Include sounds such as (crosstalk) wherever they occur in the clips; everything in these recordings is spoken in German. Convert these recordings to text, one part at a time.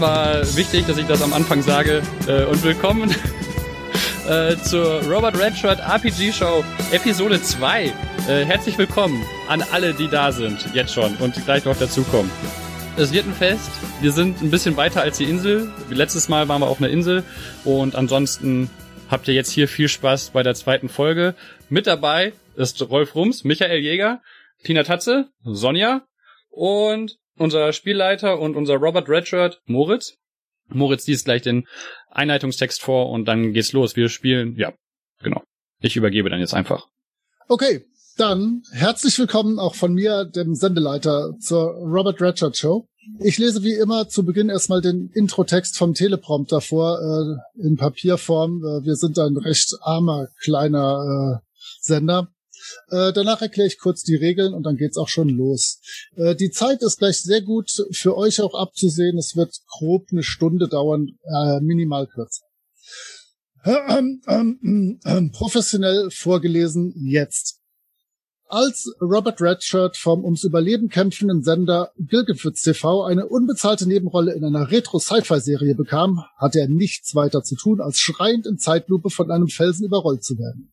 War wichtig, dass ich das am Anfang sage. Äh, und willkommen (laughs) äh, zur Robert Redshirt RPG Show Episode 2. Äh, herzlich willkommen an alle, die da sind, jetzt schon und gleich noch dazukommen. Es wird ein Fest. Wir sind ein bisschen weiter als die Insel. Letztes Mal waren wir auf einer Insel und ansonsten habt ihr jetzt hier viel Spaß bei der zweiten Folge. Mit dabei ist Rolf Rums, Michael Jäger, Tina Tatze, Sonja und unser Spielleiter und unser Robert Redshirt, Moritz. Moritz liest gleich den Einleitungstext vor und dann geht's los. Wir spielen, ja, genau. Ich übergebe dann jetzt einfach. Okay, dann herzlich willkommen auch von mir, dem Sendeleiter, zur Robert Redshirt Show. Ich lese wie immer zu Beginn erstmal den Introtext vom Teleprompter vor, äh, in Papierform. Äh, wir sind ein recht armer, kleiner äh, Sender. Äh, danach erkläre ich kurz die Regeln und dann geht's auch schon los. Äh, die Zeit ist gleich sehr gut für euch auch abzusehen. Es wird grob eine Stunde dauern, äh, minimal kürzer. Ähm, ähm, ähm, professionell vorgelesen jetzt. Als Robert Redshirt vom ums Überleben kämpfenden Sender Gilgenfitz TV eine unbezahlte Nebenrolle in einer Retro-Sci-Fi-Serie bekam, hatte er nichts weiter zu tun, als schreiend in Zeitlupe von einem Felsen überrollt zu werden.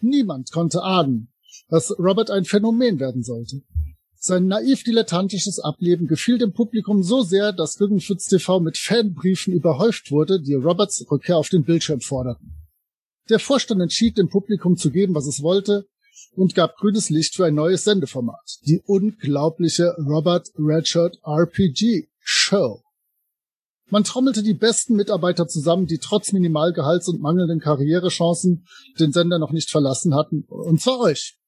Niemand konnte ahnen, dass Robert ein Phänomen werden sollte. Sein naiv-dilettantisches Ableben gefiel dem Publikum so sehr, dass Guggenfitz TV mit Fanbriefen überhäuft wurde, die Roberts Rückkehr auf den Bildschirm forderten. Der Vorstand entschied, dem Publikum zu geben, was es wollte, und gab grünes Licht für ein neues Sendeformat. Die unglaubliche Robert Redshirt RPG Show. Man trommelte die besten Mitarbeiter zusammen, die trotz Minimalgehalts und mangelnden Karrierechancen den Sender noch nicht verlassen hatten. Und zwar euch.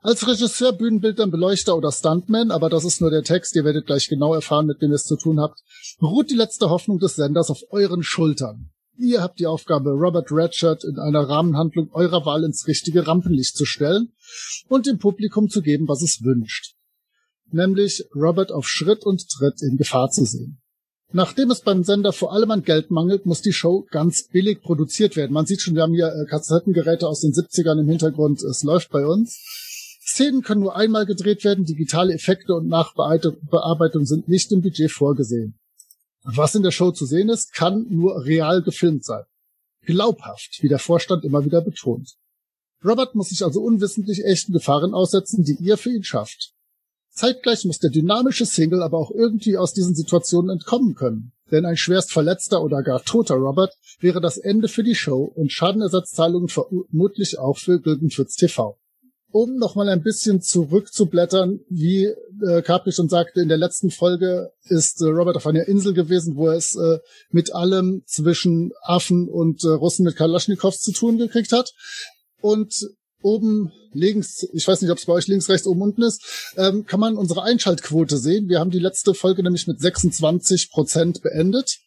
Als Regisseur, Bühnenbildner, Beleuchter oder Stuntman, aber das ist nur der Text, ihr werdet gleich genau erfahren, mit wem ihr es zu tun habt, ruht die letzte Hoffnung des Senders auf euren Schultern. Ihr habt die Aufgabe, Robert Redshirt in einer Rahmenhandlung eurer Wahl ins richtige Rampenlicht zu stellen und dem Publikum zu geben, was es wünscht. Nämlich Robert auf Schritt und Tritt in Gefahr zu sehen. Nachdem es beim Sender vor allem an Geld mangelt, muss die Show ganz billig produziert werden. Man sieht schon, wir haben hier äh, Kassettengeräte aus den 70ern im Hintergrund. Es läuft bei uns. Szenen können nur einmal gedreht werden. Digitale Effekte und Nachbearbeitung sind nicht im Budget vorgesehen. Was in der Show zu sehen ist, kann nur real gefilmt sein. Glaubhaft, wie der Vorstand immer wieder betont. Robert muss sich also unwissentlich echten Gefahren aussetzen, die ihr für ihn schafft. Zeitgleich muss der dynamische Single aber auch irgendwie aus diesen Situationen entkommen können. Denn ein schwerst verletzter oder gar toter Robert wäre das Ende für die Show und Schadenersatzzahlungen vermutlich auch für Gildenfritz TV. Um nochmal ein bisschen zurückzublättern, wie äh, Capri schon sagte, in der letzten Folge ist äh, Robert auf einer Insel gewesen, wo er es äh, mit allem zwischen Affen und äh, Russen mit Kalaschnikows zu tun gekriegt hat. Und oben links, ich weiß nicht, ob es bei euch links, rechts, oben, unten ist, ähm, kann man unsere Einschaltquote sehen. Wir haben die letzte Folge nämlich mit 26 Prozent beendet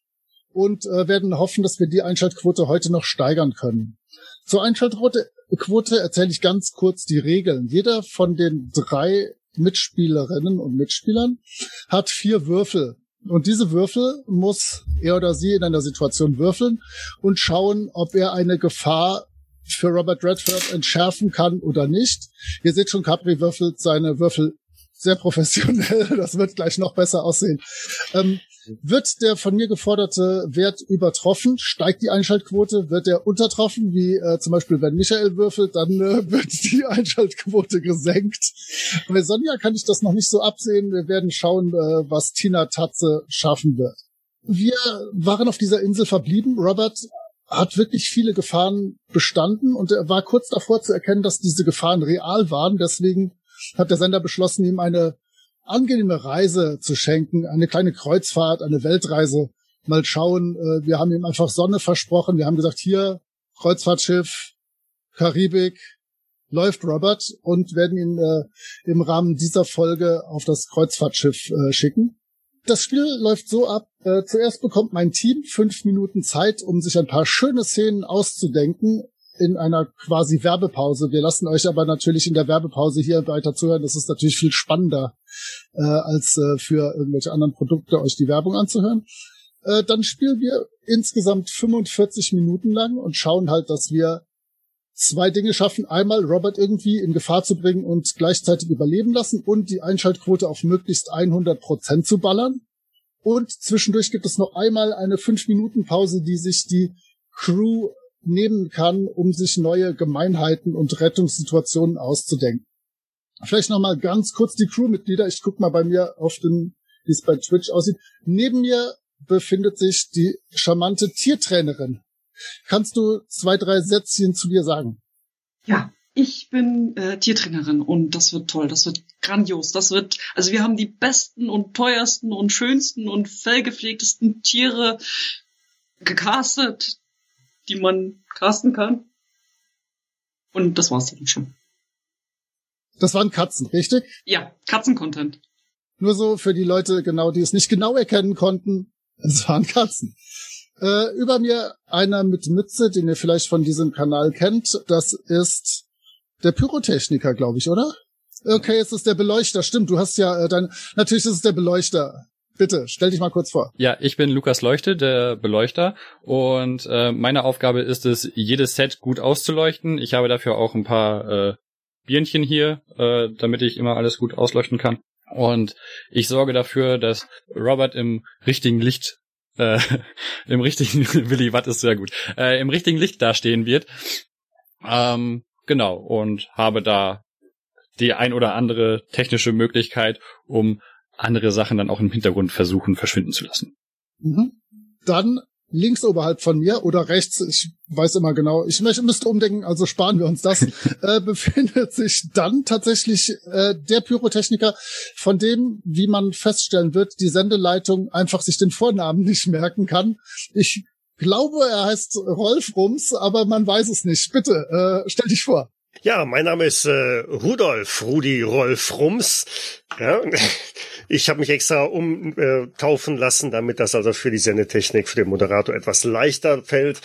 und äh, werden hoffen, dass wir die Einschaltquote heute noch steigern können. Zur Einschaltquote Quote erzähle ich ganz kurz die Regeln. Jeder von den drei Mitspielerinnen und Mitspielern hat vier Würfel. Und diese Würfel muss er oder sie in einer Situation würfeln und schauen, ob er eine Gefahr für Robert Redford entschärfen kann oder nicht. Ihr seht schon, Capri würfelt seine Würfel sehr professionell. (laughs) Das wird gleich noch besser aussehen. Ähm, wird der von mir geforderte Wert übertroffen, steigt die Einschaltquote. Wird er untertroffen, wie äh, zum Beispiel wenn Michael würfelt, dann äh, (laughs) wird die Einschaltquote gesenkt. Bei Sonja kann ich das noch nicht so absehen. Wir werden schauen, äh, was Tina Tatze schaffen wird. Wir waren auf dieser Insel verblieben. Robert hat wirklich viele Gefahren bestanden und er war kurz davor zu erkennen, dass diese Gefahren real waren. Deswegen hat der Sender beschlossen, ihm eine angenehme Reise zu schenken, eine kleine Kreuzfahrt, eine Weltreise. Mal schauen, äh, wir haben ihm einfach Sonne versprochen. Wir haben gesagt, hier, Kreuzfahrtschiff, Karibik, läuft Robert und werden ihn äh, im Rahmen dieser Folge auf das Kreuzfahrtschiff äh, schicken. Das Spiel läuft so ab, äh, zuerst bekommt mein Team fünf Minuten Zeit, um sich ein paar schöne Szenen auszudenken in einer quasi Werbepause. Wir lassen euch aber natürlich in der Werbepause hier weiter zuhören. Das ist natürlich viel spannender, äh, als äh, für irgendwelche anderen Produkte euch die Werbung anzuhören. Äh, dann spielen wir insgesamt 45 Minuten lang und schauen halt, dass wir zwei Dinge schaffen. Einmal Robert irgendwie in Gefahr zu bringen und gleichzeitig überleben lassen und die Einschaltquote auf möglichst 100 Prozent zu ballern. Und zwischendurch gibt es noch einmal eine 5-Minuten-Pause, die sich die Crew nehmen kann, um sich neue Gemeinheiten und Rettungssituationen auszudenken. Vielleicht nochmal ganz kurz die Crewmitglieder. Ich guck mal bei mir auf den, wie es bei Twitch aussieht. Neben mir befindet sich die charmante Tiertrainerin. Kannst du zwei, drei Sätzchen zu dir sagen? Ja, ich bin äh, Tiertrainerin und das wird toll, das wird grandios. Das wird, also wir haben die besten und teuersten und schönsten und fellgepflegtesten Tiere gecastet, die man casten kann. Und das war's dann schon. Das waren Katzen, richtig? Ja, Katzen-Content. Nur so für die Leute, genau, die es nicht genau erkennen konnten. Es waren Katzen. Äh, über mir einer mit Mütze, den ihr vielleicht von diesem Kanal kennt. Das ist der Pyrotechniker, glaube ich, oder? Okay, es ist der Beleuchter. Stimmt, du hast ja äh, dein. Natürlich ist es der Beleuchter. Bitte, stell dich mal kurz vor. Ja, ich bin Lukas Leuchte, der Beleuchter. Und äh, meine Aufgabe ist es, jedes Set gut auszuleuchten. Ich habe dafür auch ein paar äh, Birnchen hier, äh, damit ich immer alles gut ausleuchten kann. Und ich sorge dafür, dass Robert im richtigen Licht äh, im richtigen (laughs) Willi Watt ist sehr gut, äh, im richtigen Licht dastehen wird. Ähm, genau, und habe da die ein oder andere technische Möglichkeit, um andere Sachen dann auch im Hintergrund versuchen verschwinden zu lassen. Mhm. Dann links oberhalb von mir oder rechts, ich weiß immer genau, ich müsste umdenken, also sparen wir uns das, (laughs) äh, befindet sich dann tatsächlich äh, der Pyrotechniker, von dem, wie man feststellen wird, die Sendeleitung einfach sich den Vornamen nicht merken kann. Ich glaube, er heißt Rolf Rums, aber man weiß es nicht. Bitte, äh, stell dich vor. Ja, mein Name ist äh, Rudolf Rudi Rolf Rums. Ja, (laughs) ich habe mich extra umtaufen äh, lassen, damit das also für die Sendetechnik, für den Moderator etwas leichter fällt.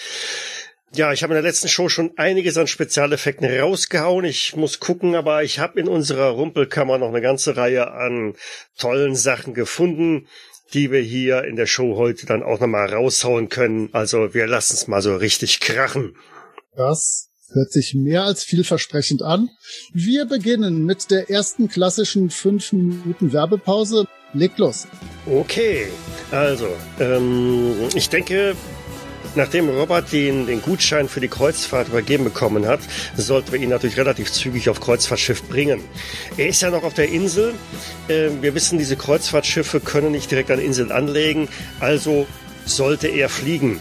Ja, ich habe in der letzten Show schon einiges an Spezialeffekten rausgehauen. Ich muss gucken, aber ich habe in unserer Rumpelkammer noch eine ganze Reihe an tollen Sachen gefunden, die wir hier in der Show heute dann auch nochmal raushauen können. Also wir lassen es mal so richtig krachen. Das Hört sich mehr als vielversprechend an. Wir beginnen mit der ersten klassischen 5 Minuten Werbepause. Legt los. Okay, also ähm, ich denke, Nachdem Robert den, den Gutschein für die Kreuzfahrt übergeben bekommen hat, sollten wir ihn natürlich relativ zügig auf Kreuzfahrtschiff bringen. Er ist ja noch auf der Insel. Äh, wir wissen, diese Kreuzfahrtschiffe können nicht direkt an Inseln anlegen, also sollte er fliegen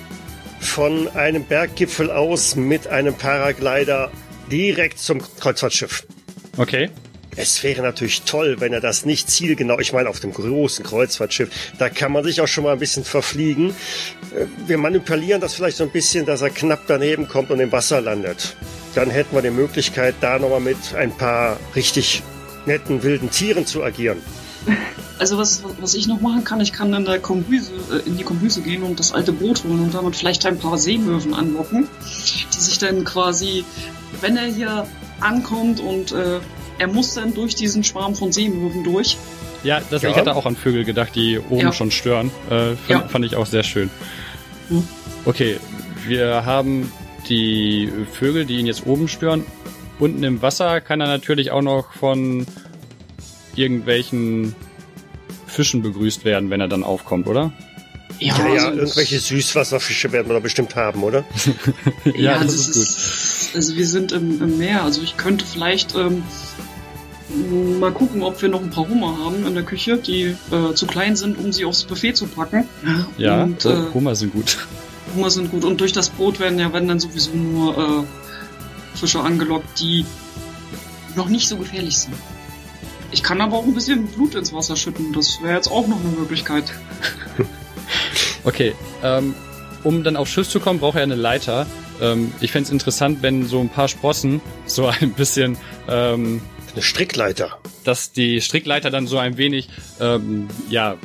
von einem Berggipfel aus mit einem Paraglider direkt zum Kreuzfahrtschiff. Okay. Es wäre natürlich toll, wenn er das nicht zielgenau, ich meine auf dem großen Kreuzfahrtschiff, da kann man sich auch schon mal ein bisschen verfliegen. Äh, wir manipulieren das vielleicht so ein bisschen, dass er knapp daneben kommt und im Wasser landet. Dann hätten wir die Möglichkeit, da nochmal mit ein paar richtig netten wilden Tieren zu agieren. (laughs) Also was, was ich noch machen kann, ich kann in, der Kombüse, äh, in die Kombüse gehen und das alte Boot holen und damit vielleicht ein paar Seemöwen anlocken, die sich dann quasi, wenn er hier ankommt und äh, er muss dann durch diesen Schwarm von Seemöwen durch. Ja, das, ja. ich hatte auch an Vögel gedacht, die oben ja. schon stören. Äh, fand, ja. fand ich auch sehr schön. Hm. Okay, wir haben die Vögel, die ihn jetzt oben stören. Unten im Wasser kann er natürlich auch noch von irgendwelchen Fischen begrüßt werden, wenn er dann aufkommt, oder? Ja, ja, ja irgendwelche Süßwasserfische werden wir da bestimmt haben, oder? (laughs) ja, ja, das, das ist, gut. also wir sind im, im, Meer, also ich könnte vielleicht ähm, mal gucken, ob wir noch ein paar Hummer haben in der Küche, die äh, zu klein sind, um sie aufs Buffet zu packen. Ja, und, äh, Hummer sind gut. Hummer sind gut und durch das Brot werden ja wenn dann sowieso nur äh, Fische angelockt, die noch nicht so gefährlich sind. Ich kann aber auch ein bisschen Blut ins Wasser schütten. Das wäre jetzt auch noch eine Möglichkeit. (laughs) okay, ähm, um dann aufs Schiff zu kommen, braucht er eine Leiter. Ähm, ich fände es interessant, wenn so ein paar Sprossen (laughs) so ein bisschen... Ähm, eine Strickleiter. Dass die Strickleiter dann so ein wenig, ähm, ja,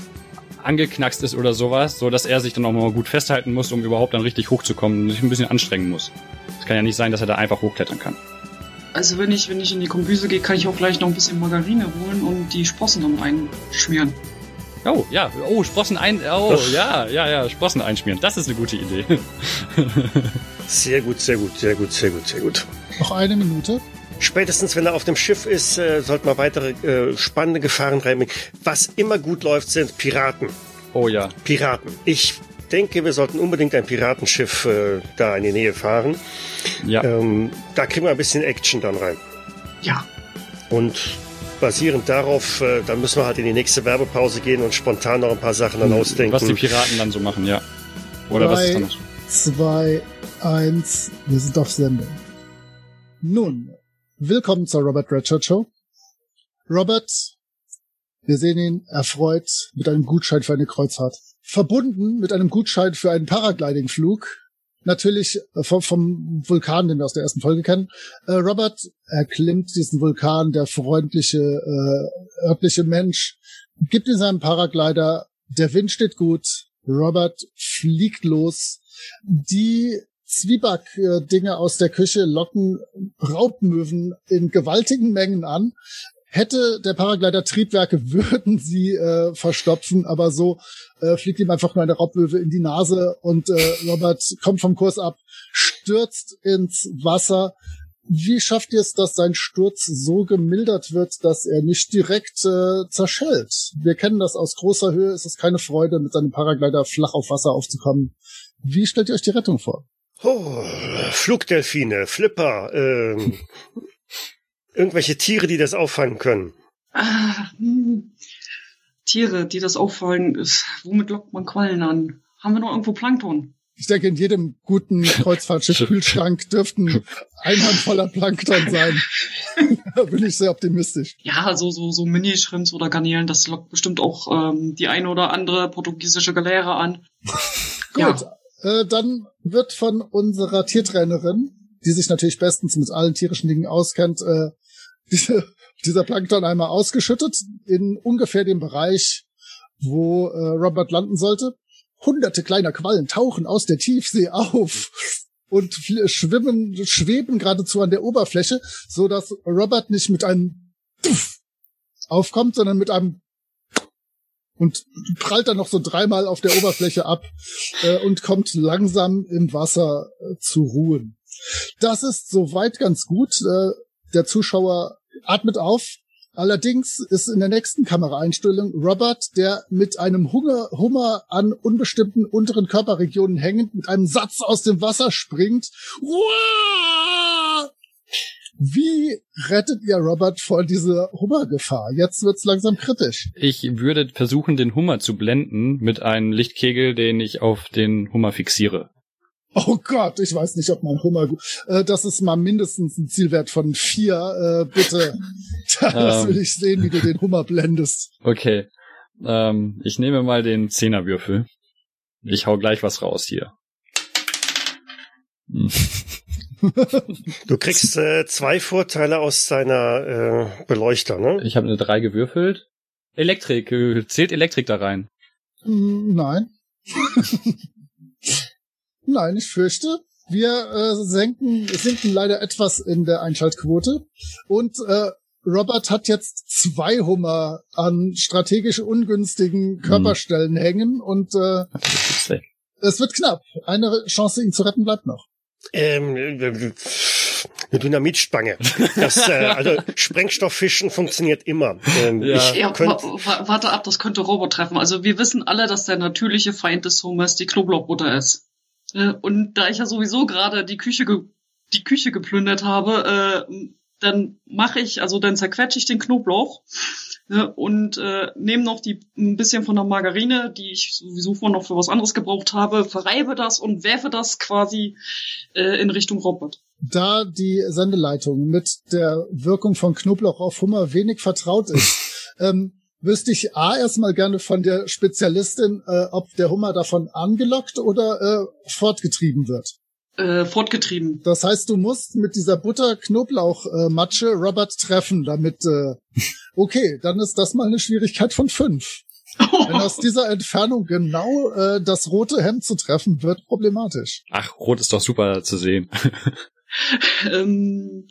angeknackst ist oder sowas, so dass er sich dann auch mal gut festhalten muss, um überhaupt dann richtig hochzukommen und sich ein bisschen anstrengen muss. Es kann ja nicht sein, dass er da einfach hochklettern kann. Also wenn ich, wenn ich in die Kombüse gehe, kann ich auch gleich noch ein bisschen Margarine holen und die Sprossen dann einschmieren. Oh, ja. Oh, Sprossen ein. Oh, ja, ja, ja. Sprossen einschmieren. Das ist eine gute Idee. (laughs) sehr gut, sehr gut, sehr gut, sehr gut, sehr gut. Noch eine Minute. Spätestens, wenn er auf dem Schiff ist, äh, sollte man weitere äh, spannende Gefahren reinbringen. Was immer gut läuft, sind Piraten. Oh ja. Piraten. Ich denke, wir sollten unbedingt ein Piratenschiff äh, da in die Nähe fahren. Ja. Ähm, da kriegen wir ein bisschen Action dann rein. Ja. Und basierend darauf, äh, dann müssen wir halt in die nächste Werbepause gehen und spontan noch ein paar Sachen dann ausdenken. Was die Piraten dann so machen, ja. Oder was ist Drei, dann noch? zwei, eins, wir sind auf Sendung. Nun, willkommen zur Robert Redshirt Show. Robert, wir sehen ihn erfreut mit einem Gutschein für eine Kreuzfahrt. Verbunden mit einem Gutschein für einen Paraglidingflug. Natürlich äh, vom, vom Vulkan, den wir aus der ersten Folge kennen. Äh, Robert erklimmt diesen Vulkan, der freundliche, äh, örtliche Mensch, gibt ihm seinen Paraglider, der Wind steht gut, Robert fliegt los. Die Zwieback-Dinge aus der Küche locken Raubmöwen in gewaltigen Mengen an. Hätte der Paraglider Triebwerke, (laughs) würden sie äh, verstopfen, aber so äh, fliegt ihm einfach nur eine Raubmöwe in die Nase und äh, Robert kommt vom Kurs ab, stürzt ins Wasser. Wie schafft ihr es, dass sein Sturz so gemildert wird, dass er nicht direkt äh, zerschellt? Wir kennen das aus großer Höhe, es ist keine Freude, mit seinem Paraglider flach auf Wasser aufzukommen. Wie stellt ihr euch die Rettung vor? Oh, Flugdelfine, Flipper, ähm, irgendwelche Tiere, die das auffangen können. Ah, hm. Tiere, die das auffallen, ist, womit lockt man Quallen an? Haben wir noch irgendwo Plankton? Ich denke, in jedem guten Kreuzfahrtschiff-Kühlschrank (laughs) dürften ein Handvoller Plankton sein. (laughs) da bin ich sehr optimistisch. Ja, so, so, so Mini-Shrimps oder Garnelen, das lockt bestimmt auch ähm, die eine oder andere portugiesische Galeere an. (laughs) Gut, äh, dann wird von unserer Tiertrainerin, die sich natürlich bestens mit allen tierischen Dingen auskennt, äh, diese, (laughs) dieser Plankton einmal ausgeschüttet in ungefähr dem Bereich, wo äh, Robert landen sollte. Hunderte kleiner Quallen tauchen aus der Tiefsee auf (laughs) und schwimmen, schweben geradezu an der Oberfläche, so dass Robert nicht mit einem (laughs) aufkommt, sondern mit einem und prallt dann noch so dreimal auf der Oberfläche ab äh, und kommt langsam im Wasser äh, zu ruhen. Das ist soweit ganz gut. Äh, der Zuschauer atmet auf. Allerdings ist in der nächsten Kameraeinstellung Robert, der mit einem Hunger, Hummer an unbestimmten unteren Körperregionen hängend mit einem Satz aus dem Wasser springt. Uah! Wie rettet ihr Robert vor dieser Hummergefahr? Jetzt wird's langsam kritisch. Ich würde versuchen, den Hummer zu blenden mit einem Lichtkegel, den ich auf den Hummer fixiere. Oh Gott, ich weiß nicht, ob mein Hummer gut. Äh, das ist mal mindestens ein Zielwert von vier. Äh, bitte. (laughs) Das Ähm. will ich sehen, wie du den Hummer blendest. Okay. Ähm, ich nehme mal den Zehnerwürfel. Ich hau gleich was raus hier. Hm. (laughs) Du kriegst äh, zwei Vorteile aus deiner äh, Beleuchter, ne? Ich habe eine 3 gewürfelt. Elektrik. äh, Zählt Elektrik da rein? Hm, Nein. (laughs) Nein, ich fürchte, wir äh, senken, sinken leider etwas in der Einschaltquote. Und äh, Robert hat jetzt zwei Hummer an strategisch ungünstigen Körperstellen hängen und äh, es wird knapp. Eine Chance, ihn zu retten, bleibt noch. Ähm, äh, eine Dynamitstange. Das, äh, (laughs) also Sprengstofffischen funktioniert immer. Ähm, Ja. Ich Ja, warte ab, das könnte Robert treffen. Also wir wissen alle, dass der natürliche Feind des Hummers die Knoblauchbutter ist. Äh, Und da ich ja sowieso gerade die Küche die Küche geplündert habe, äh, dann mache ich, also dann zerquetsche ich den Knoblauch äh, und äh, nehme noch die ein bisschen von der Margarine, die ich sowieso vorhin noch für was anderes gebraucht habe, verreibe das und werfe das quasi äh, in Richtung Robert. da die Sendeleitung mit der Wirkung von Knoblauch auf Hummer wenig vertraut ist, (laughs) ähm, wüsste ich A erstmal gerne von der Spezialistin, äh, ob der Hummer davon angelockt oder äh, fortgetrieben wird. Äh, fortgetrieben. Das heißt, du musst mit dieser Butter-Knoblauch-Matsche Robert treffen, damit, äh, (laughs) okay, dann ist das mal eine Schwierigkeit von fünf. Denn aus (laughs) dieser Entfernung genau äh, das rote Hemd zu treffen, wird problematisch. Ach, rot ist doch super zu sehen. (laughs) ähm,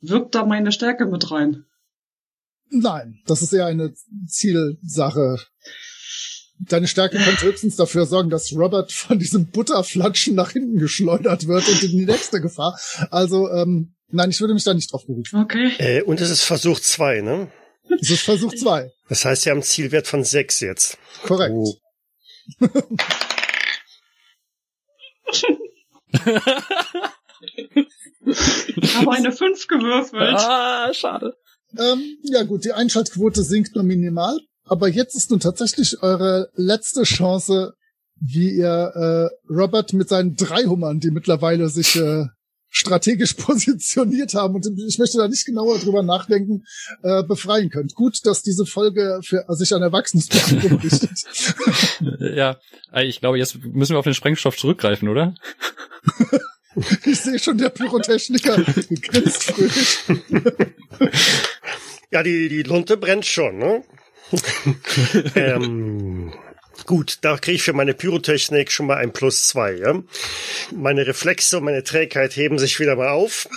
wirkt da meine Stärke mit rein? Nein, das ist eher eine Zielsache. Deine Stärke könnte höchstens dafür sorgen, dass Robert von diesem Butterflatschen nach hinten geschleudert wird und in die nächste Gefahr. Also, ähm, nein, ich würde mich da nicht drauf berufen. Okay. äh, und es ist Versuch zwei, ne? Das ist Versuch zwei. Das heißt, Sie haben einen Zielwert von sechs jetzt. Korrekt. Oh. (laughs) Aber eine 5 gewürfelt. ah, schade. Ähm, ja gut, die Einschaltquote sinkt nur minimal. Aber jetzt ist nun tatsächlich eure letzte Chance, wie ihr äh, Robert mit seinen drei Hummern, die mittlerweile sich äh, strategisch (laughs) positioniert haben und ich möchte da nicht genauer drüber nachdenken, äh, befreien könnt. Gut, dass diese Folge für sich an erwachsenes (laughs) richtet. Ja, äh, ich glaube, jetzt müssen wir auf den Sprengstoff zurückgreifen, oder? (laughs) Ich sehe schon, der Pyrotechniker grinst fröhlich. Ja, die, die Lunte brennt schon, ne? (laughs) ähm, gut, da kriege ich für meine Pyrotechnik schon mal ein Plus zwei, ja? Meine Reflexe und meine Trägheit heben sich wieder mal auf.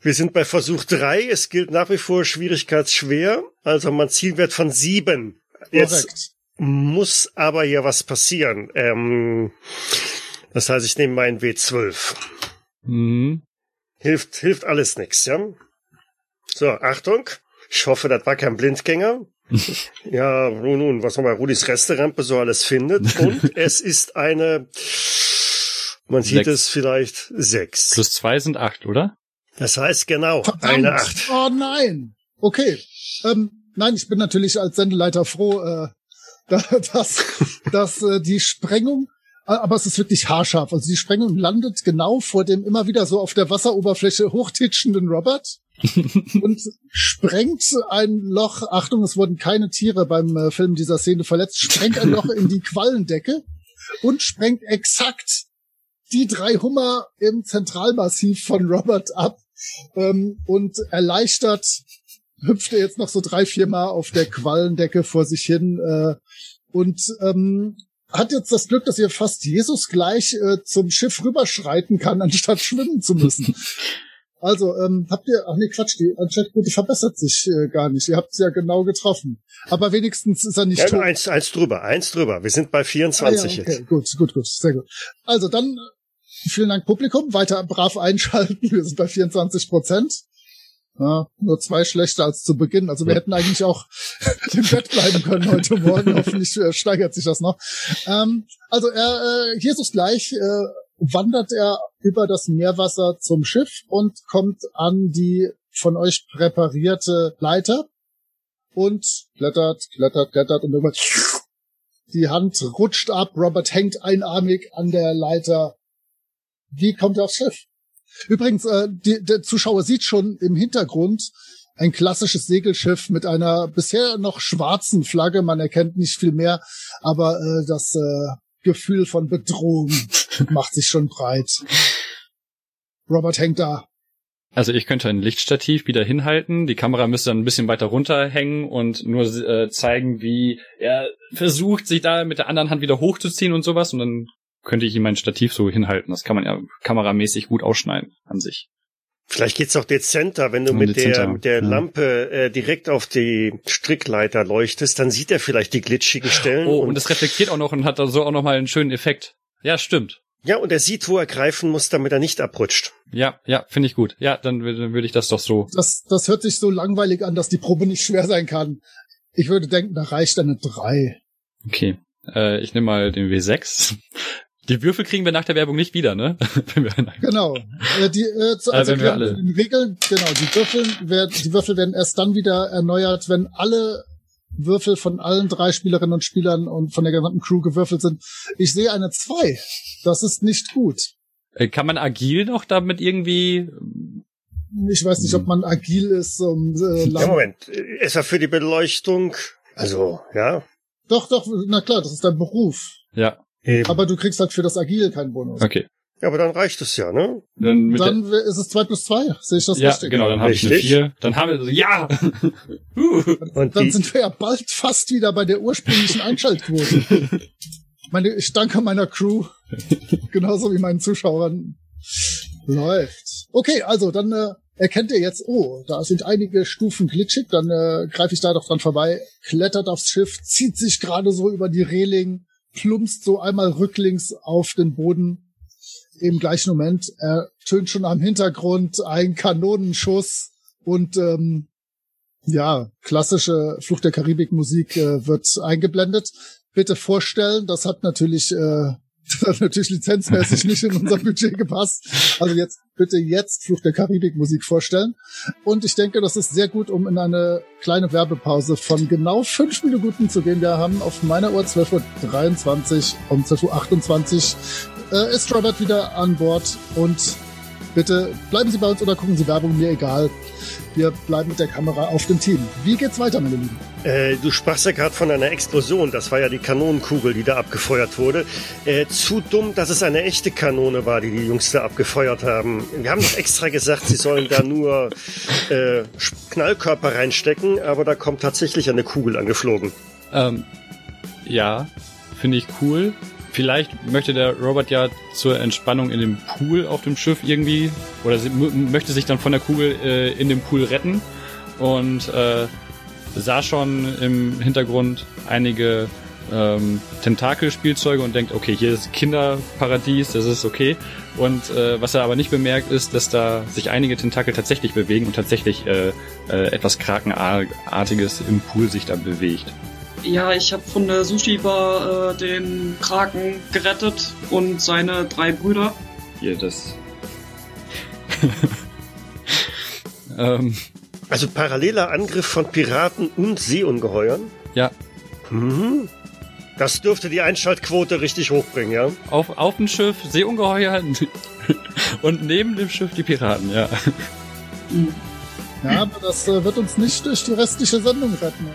Wir sind bei Versuch drei. Es gilt nach wie vor schwierigkeitsschwer. Also mein Zielwert von sieben. Jetzt muss aber hier was passieren. Ähm, das heißt, ich nehme meinen W12. Mhm. Hilft, hilft alles nix, ja? So, Achtung. Ich hoffe, das war kein Blindgänger. (laughs) ja, nun, nun, was man bei Rudis Resterampe so alles findet. Und (laughs) es ist eine, man sieht Sechs. es vielleicht sechs. Plus zwei sind acht, oder? Das heißt genau, Verdammt. eine acht. Oh nein. Okay. Ähm, nein, ich bin natürlich als Sendeleiter froh, äh, (laughs) da- dass, dass äh, die Sprengung, äh, aber es ist wirklich haarscharf. Also die Sprengung landet genau vor dem immer wieder so auf der Wasseroberfläche hochtitschenden Robert und sprengt ein Loch. Achtung, es wurden keine Tiere beim äh, Film dieser Szene verletzt. Sprengt ein Loch in die Quallendecke und sprengt exakt die drei Hummer im Zentralmassiv von Robert ab ähm, und erleichtert hüpft er jetzt noch so drei, vier Mal auf der Quallendecke vor sich hin äh, und ähm, hat jetzt das Glück, dass ihr fast Jesus gleich äh, zum Schiff rüberschreiten kann, anstatt schwimmen zu müssen. Also, ähm, habt ihr, ach nee, Quatsch, die Anschaltquote verbessert sich äh, gar nicht. Ihr habt es ja genau getroffen. Aber wenigstens ist er nicht Ja, tot. eins, eins drüber, eins drüber. Wir sind bei 24 Ah, ja, okay. jetzt. Gut, gut, gut, sehr gut. Also dann äh, vielen Dank Publikum, weiter brav einschalten. (laughs) Wir sind bei 24 Prozent. Ja, nur zwei schlechter als zu Beginn. Also wir hätten eigentlich auch (laughs) im Bett bleiben können heute Morgen. (laughs) Hoffentlich äh, steigert sich das noch. Ähm, also er, äh, Jesus gleich äh, wandert er über das Meerwasser zum Schiff und kommt an die von euch präparierte Leiter und klettert, klettert, klettert und irgendwann die Hand rutscht ab, Robert hängt einarmig an der Leiter. Wie kommt er aufs Schiff? Übrigens, äh, die, der Zuschauer sieht schon im Hintergrund ein klassisches Segelschiff mit einer bisher noch schwarzen Flagge. Man erkennt nicht viel mehr, aber äh, das äh, Gefühl von Bedrohung macht sich schon breit. Robert hängt da. Also ich könnte ein Lichtstativ wieder hinhalten, die Kamera müsste dann ein bisschen weiter runterhängen und nur äh, zeigen, wie er versucht, sich da mit der anderen Hand wieder hochzuziehen und sowas und dann könnte ich ihm mein Stativ so hinhalten. Das kann man ja kameramäßig gut ausschneiden an sich. Vielleicht geht's auch dezenter, wenn du Und mit der, dezenter, mit der ja. Lampe äh, direkt auf die Strickleiter leuchtest, dann sieht er vielleicht die glitschigen Stellen. Oh, und es reflektiert auch noch und hat da so auch noch mal einen schönen Effekt. Ja, stimmt. ja, und er sieht, wo er greifen muss, damit er nicht abrutscht. Ja, ja, finde ich gut. Ja, dann, dann würde ich das doch so. Das, das hört sich so langweilig an, dass die Probe nicht schwer sein kann. Ich würde denken, da reicht eine drei. Okay. Äh, ich nehme mal den W6. Die Würfel kriegen wir nach der Werbung nicht wieder, ne? (laughs) Genau. Äh, die, äh, Also also wir alle- Regeln, genau, die Würfel, werden, die Würfel werden erst dann wieder erneuert, wenn alle Würfel von allen drei Spielerinnen und Spielern und von der gesamten Crew gewürfelt sind. Ich sehe eine zwei. Das ist nicht gut. Äh, Kann man agil noch damit irgendwie? Ich weiß nicht, ob man agil ist. Um, äh, Ja, Moment. Es war für die Beleuchtung. Also, ja. doch, doch, na klar, das ist dein Beruf. Ja, Eben. Aber du kriegst halt für das Agil keinen Bonus. okay. Ja, aber dann reicht es ja, ne? Dann mit Dann ist es zwei plus zwei. Sehe ich das ja, richtig? genau, dann habe ich eine Richtig. vier. Dann haben wir ja. uh. (laughs) Und Dann die, sind wir ja bald fast wieder bei der ursprünglichen Einschaltquote. (laughs) Meine, ich danke meiner Crew, genauso wie meinen Zuschauern. Läuft. Okay, also dann äh, erkennt ihr jetzt, oh, da sind einige Stufen glitschig, dann äh, greife ich da doch dran vorbei, klettert aufs Schiff, zieht sich gerade so über die Reling, plumpst so einmal rücklings auf den Boden. Im gleichen Moment ertönt schon am Hintergrund ein Kanonenschuss und ähm, Ja, klassische Fluch der Karibik Musik äh, wird eingeblendet. Bitte vorstellen, das hat natürlich äh, (laughs) hat natürlich lizenzmäßig nicht in unser Budget gepasst. Also jetzt bitte jetzt Fluch der Karibik Musik vorstellen. Und ich denke, das ist sehr gut, um in eine kleine Werbepause von genau fünf Minuten zu gehen. Wir haben auf meiner Uhr 12.23 Uhr um 12.28 Uhr äh, ist Robert wieder an Bord und bitte bleiben Sie bei uns oder gucken Sie Werbung, mir egal. Wir bleiben mit der Kamera auf dem Team. Wie geht's weiter, meine Lieben? Äh, du sprachst ja gerade von einer Explosion. Das war ja die Kanonenkugel, die da abgefeuert wurde. Äh, zu dumm, dass es eine echte Kanone war, die die Jungs da abgefeuert haben. Wir haben doch extra gesagt, sie sollen da nur äh, Knallkörper reinstecken, aber da kommt tatsächlich eine Kugel angeflogen. Ähm, ja, finde ich cool. Vielleicht möchte der Robert ja zur Entspannung in dem Pool auf dem Schiff irgendwie oder sie, möchte sich dann von der Kugel äh, in dem Pool retten und äh, sah schon im Hintergrund einige ähm, Tentakelspielzeuge und denkt, okay, hier ist Kinderparadies, das ist okay. Und äh, was er aber nicht bemerkt, ist, dass da sich einige Tentakel tatsächlich bewegen und tatsächlich äh, äh, etwas Krakenartiges im Pool sich da bewegt. Ja, ich habe von der Sushi-Bar äh, den Kraken gerettet und seine drei Brüder. Hier, das. (laughs) ähm. Also paralleler Angriff von Piraten und Seeungeheuern? Ja. Mhm. Das dürfte die Einschaltquote richtig hochbringen, ja? Auf, auf dem Schiff Seeungeheuer (laughs) und neben dem Schiff die Piraten, ja. Ja, aber das äh, wird uns nicht durch die restliche Sendung retten.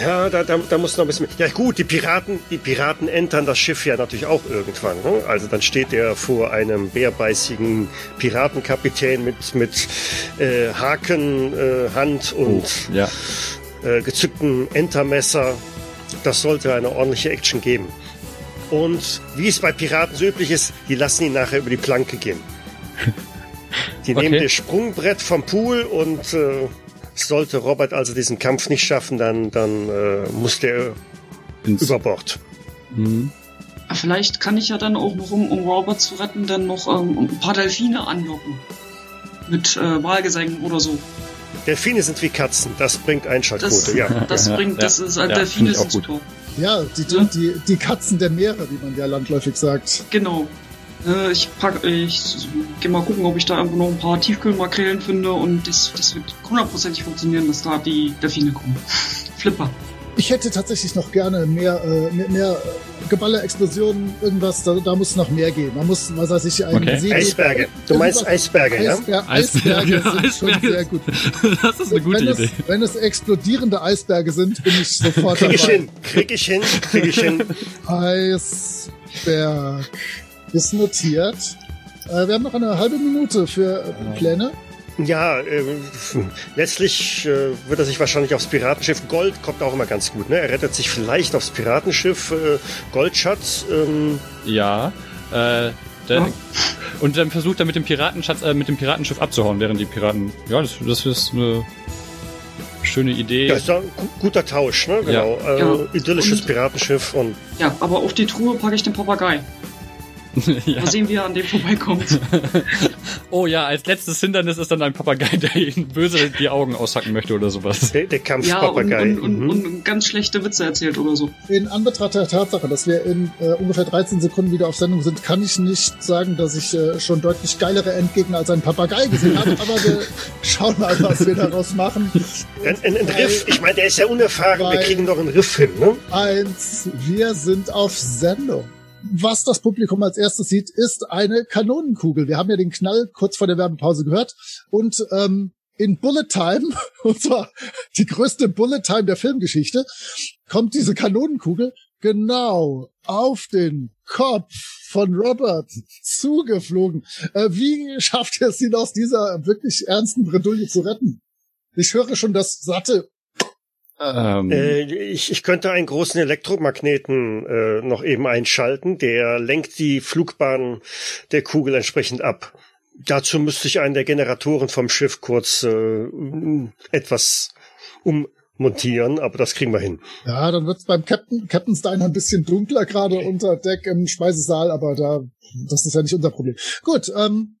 Ja, da, da, da muss noch ein bisschen. Ja gut, die Piraten, die Piraten entern das Schiff ja natürlich auch irgendwann. Ne? Also dann steht er vor einem bärbeißigen Piratenkapitän mit mit äh, Haken, äh, Hand und oh, ja. äh, gezücktem Entermesser. Das sollte eine ordentliche Action geben. Und wie es bei Piraten so üblich ist, die lassen ihn nachher über die Planke gehen. Die (laughs) okay. nehmen das Sprungbrett vom Pool und äh, sollte Robert also diesen Kampf nicht schaffen, dann, dann äh, muss der Ins über Bord. Mhm. Vielleicht kann ich ja dann auch noch, um, um Robert zu retten, dann noch ähm, ein paar Delfine anlocken. Mit äh, Wahlgesängen oder so. Delfine sind wie Katzen, das bringt Einschaltquote, das, ja. Das bringt, das ist, ja, Delfine sind super. Ja, die, die, die Katzen der Meere, wie man ja landläufig sagt. Genau. Äh, ich pack, ich gehe mal gucken, ob ich da irgendwo noch ein paar Tiefkühlmakrelen finde und das, das wird hundertprozentig funktionieren, dass da die Delfine kommen. (laughs) Flipper. Ich hätte tatsächlich noch gerne mehr, äh, mehr, mehr Geballer, Explosionen, irgendwas, da, da muss noch mehr gehen. Da muss, was weiß ich, ein okay. See Eisberge. Du meinst Eisberge, ja? Eisberge, Eisberge sind Eisberge. schon sehr gut. Das ist eine gute wenn Idee. Es, wenn es explodierende Eisberge sind, bin ich (laughs) sofort Krieg ich dabei. hin, krieg ich hin, krieg ich hin. (laughs) Eisberg ist notiert. Äh, wir haben noch eine halbe Minute für äh, Pläne. Ja, äh, letztlich äh, wird er sich wahrscheinlich aufs Piratenschiff. Gold kommt auch immer ganz gut, ne? Er rettet sich vielleicht aufs Piratenschiff. Äh, Goldschatz. Ähm. Ja. Äh, der, Und dann versucht er mit dem Piratenschatz, äh, mit dem Piratenschiff abzuhauen, während die Piraten. Ja, das, das ist eine schöne Idee. Ja, ist ein guter Tausch, ne? Genau. Ja. Äh, Ja. Idyllisches Und- Piratenschiff und Ja, aber auf die Truhe packe ich den Papagei. (laughs) ja. Mal sehen, wie er an dem vorbeikommt. (laughs) Oh ja, als letztes Hindernis ist dann ein Papagei, der ihn böse die Augen aushacken möchte oder sowas. der, der ja, und, Kampfpapagei. und, und, Mhm. und ganz schlechte Witze erzählt oder so. In Anbetracht der Tatsache, dass wir in äh, ungefähr 13 Sekunden wieder auf Sendung sind, kann ich nicht sagen, dass ich äh, schon deutlich geilere Endgegner als einen Papagei gesehen habe. Aber wir (laughs) schauen mal, was wir daraus machen. Ein, ein, ein Riff, ich meine, der ist ja unerfahren, wir kriegen doch einen Riff hin, ne? Eins, wir sind auf Sendung. Was das Publikum als erstes sieht, ist eine Kanonenkugel. Wir haben ja den Knall kurz vor der Werbepause gehört. Und ähm, in Bullet Time, (laughs) und zwar die größte Bullet Time der Filmgeschichte, kommt diese Kanonenkugel genau auf den Kopf von Robert zugeflogen. Äh, wie schafft er es, ihn aus dieser wirklich ernsten Bredouille zu retten? Ich höre schon das satte Ähm, Äh, ich, ich könnte einen großen Elektromagneten äh, noch eben einschalten, der lenkt die Flugbahn der Kugel entsprechend ab. Dazu müsste ich einen der Generatoren vom Schiff kurz äh, etwas ummontieren, aber das kriegen wir hin. Ja, dann wird's beim Captain, Captain Stein ein bisschen dunkler gerade unter Deck im Speisesaal, aber da, das ist ja nicht unser Problem. Gut, ähm,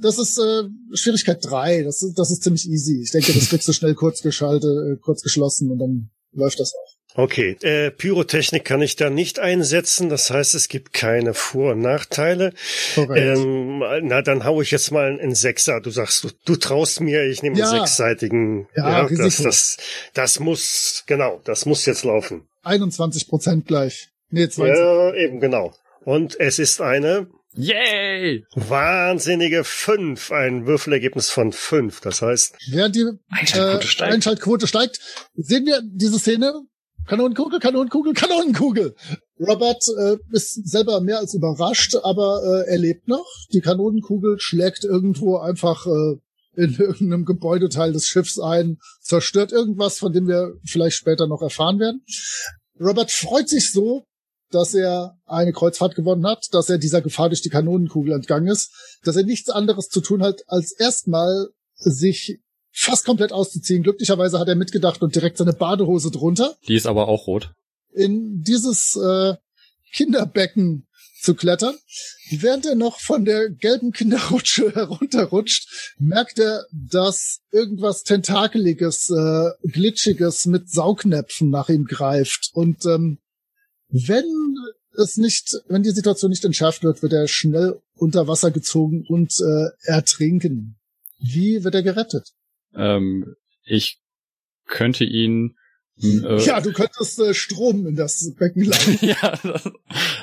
Das ist äh, Schwierigkeit drei. Das ist, das ist ziemlich easy. Ich denke, das kriegst du schnell kurz geschaltet, äh, kurz geschlossen und dann läuft das auch. Okay, äh, Pyrotechnik kann ich da nicht einsetzen. Das heißt, es gibt keine Vor- und Nachteile. Ähm, na, dann hau ich jetzt mal einen Sechser. Du sagst, du, du traust mir, ich nehme ja. einen sechsseitigen. Ja, ja das, das, das muss, genau, das muss jetzt laufen. 21 Prozent gleich. Nee, 20. Ja, eben, genau. Und es ist eine Yay! Wahnsinnige fünf, ein Würfelergebnis von fünf. Das heißt, während die Einschaltquote, äh, steigt. Einschaltquote steigt, sehen wir diese Szene. Kanonenkugel, Kanonenkugel, Kanonenkugel. Robert äh, ist selber mehr als überrascht, aber äh, er lebt noch. Die Kanonenkugel schlägt irgendwo einfach äh, in irgendeinem Gebäudeteil des Schiffs ein, zerstört irgendwas, von dem wir vielleicht später noch erfahren werden. Robert freut sich so, dass er eine Kreuzfahrt gewonnen hat, dass er dieser Gefahr durch die Kanonenkugel entgangen ist, dass er nichts anderes zu tun hat, als erstmal sich fast komplett auszuziehen. Glücklicherweise hat er mitgedacht und direkt seine Badehose drunter. Die ist aber auch rot. In dieses äh, Kinderbecken zu klettern. Während er noch von der gelben Kinderrutsche (laughs) herunterrutscht, merkt er, dass irgendwas Tentakeliges, äh, Glitschiges mit Saugnäpfen nach ihm greift. Und ähm, wenn es nicht, wenn die Situation nicht entschärft wird, wird er schnell unter Wasser gezogen und äh, ertrinken. Wie wird er gerettet? Ähm, ich könnte ihn ja, du könntest äh, Strom in das Becken leiten. (laughs) ja, das,